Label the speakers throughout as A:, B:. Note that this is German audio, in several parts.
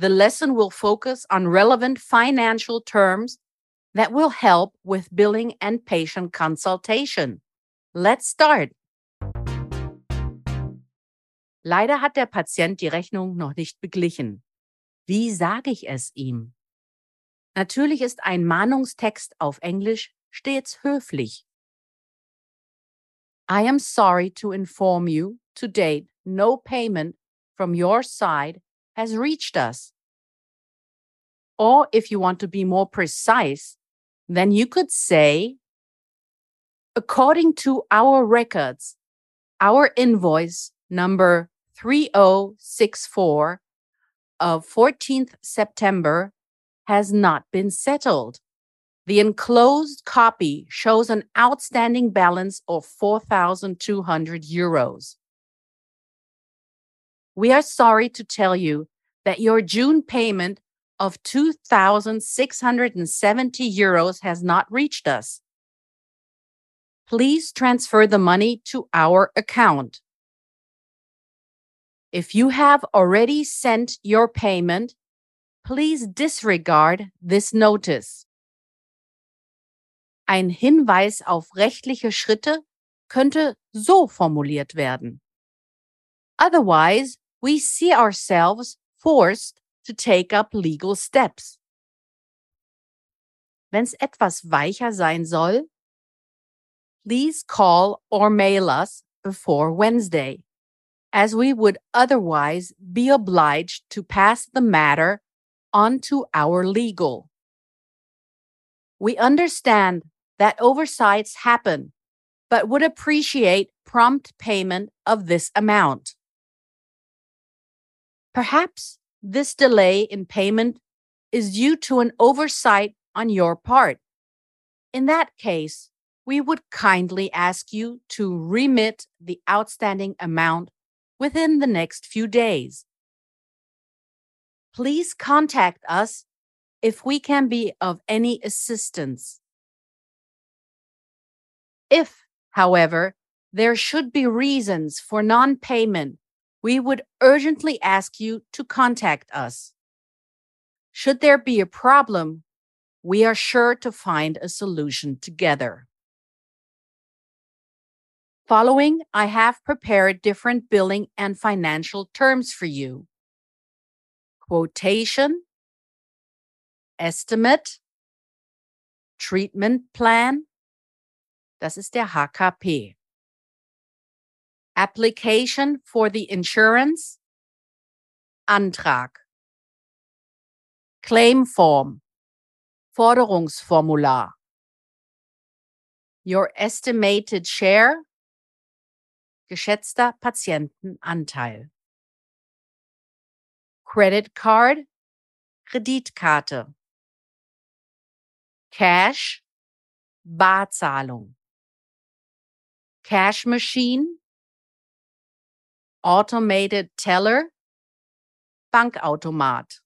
A: the lesson will focus on relevant financial terms that will help with billing and patient consultation. Let's start. Leider hat der Patient die Rechnung noch nicht beglichen. Wie sage ich es ihm? Natürlich ist ein Mahnungstext auf Englisch stets höflich. I am sorry to inform you to date no payment from your side has reached us. Or if you want to be more precise, then you could say, according to our records, our invoice number 3064 of 14th September has not been settled. The enclosed copy shows an outstanding balance of 4,200 euros. We are sorry to tell you that your June payment of 2,670 euros has not reached us. Please transfer the money to our account. If you have already sent your payment, please disregard this notice. Ein Hinweis auf rechtliche Schritte könnte so formuliert werden. Otherwise, we see ourselves forced to take up legal steps. Wenn etwas weicher sein soll, please call or mail us before Wednesday, as we would otherwise be obliged to pass the matter on to our legal. We understand that oversights happen, but would appreciate prompt payment of this amount. Perhaps this delay in payment is due to an oversight on your part. In that case, we would kindly ask you to remit the outstanding amount within the next few days. Please contact us if we can be of any assistance. If, however, there should be reasons for non payment we would urgently ask you to contact us. Should there be a problem, we are sure to find a solution together. Following, I have prepared different billing and financial terms for you. Quotation, Estimate, Treatment Plan, das ist der HKP. Application for the insurance. Antrag. Claim Form. Forderungsformular. Your estimated share. Geschätzter Patientenanteil. Credit Card. Kreditkarte. Cash. Barzahlung. Cash Machine Automated Teller, Bankautomat.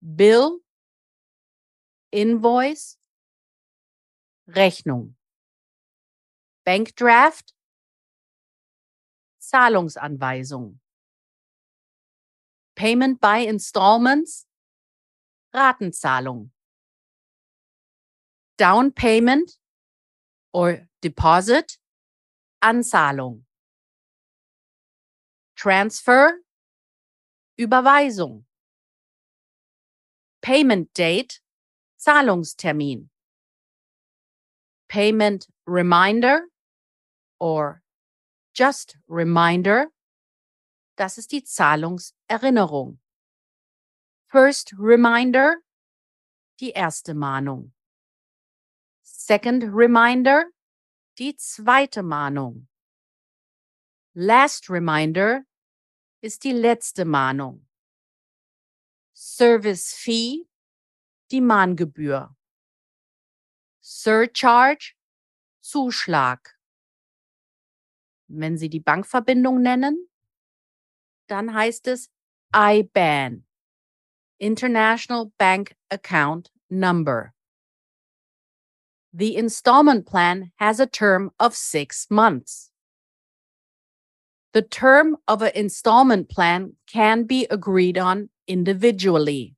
A: Bill, Invoice, Rechnung. Bankdraft, Zahlungsanweisung. Payment by Installments, Ratenzahlung. Down Payment or Deposit, Anzahlung. Transfer, Überweisung. Payment Date, Zahlungstermin. Payment Reminder or Just Reminder, das ist die Zahlungserinnerung. First Reminder, die erste Mahnung. Second Reminder, die zweite Mahnung. Last Reminder, ist die letzte Mahnung. Service Fee, die Mahngebühr. Surcharge, Zuschlag. Wenn Sie die Bankverbindung nennen, dann heißt es IBAN, International Bank Account Number. The installment plan has a term of six months. The term of an installment plan can be agreed on individually.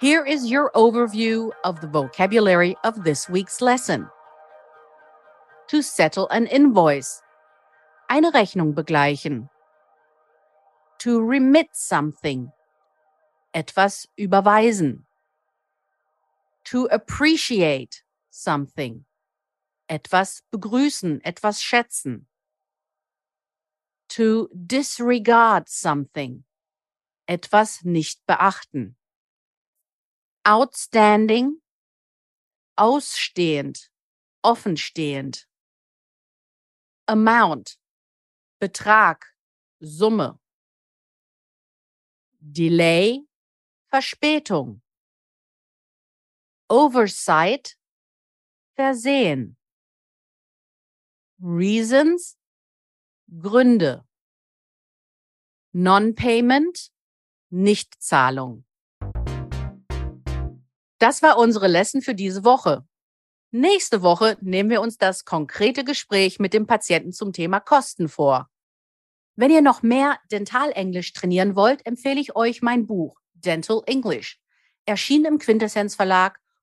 A: Here is your overview of the vocabulary of this week's lesson. To settle an invoice. Eine Rechnung begleichen. To remit something etwas überweisen. To appreciate something. Etwas begrüßen, etwas schätzen. To disregard something. Etwas nicht beachten. Outstanding. Ausstehend, offenstehend. Amount. Betrag, Summe. Delay Verspätung. Oversight, Versehen. Reasons, Gründe. Non-Payment, Nichtzahlung. Das war unsere Lesson für diese Woche. Nächste Woche nehmen wir uns das konkrete Gespräch mit dem Patienten zum Thema Kosten vor. Wenn ihr noch mehr Dentalenglisch trainieren wollt, empfehle ich euch mein Buch Dental English, erschienen im Quintessenz Verlag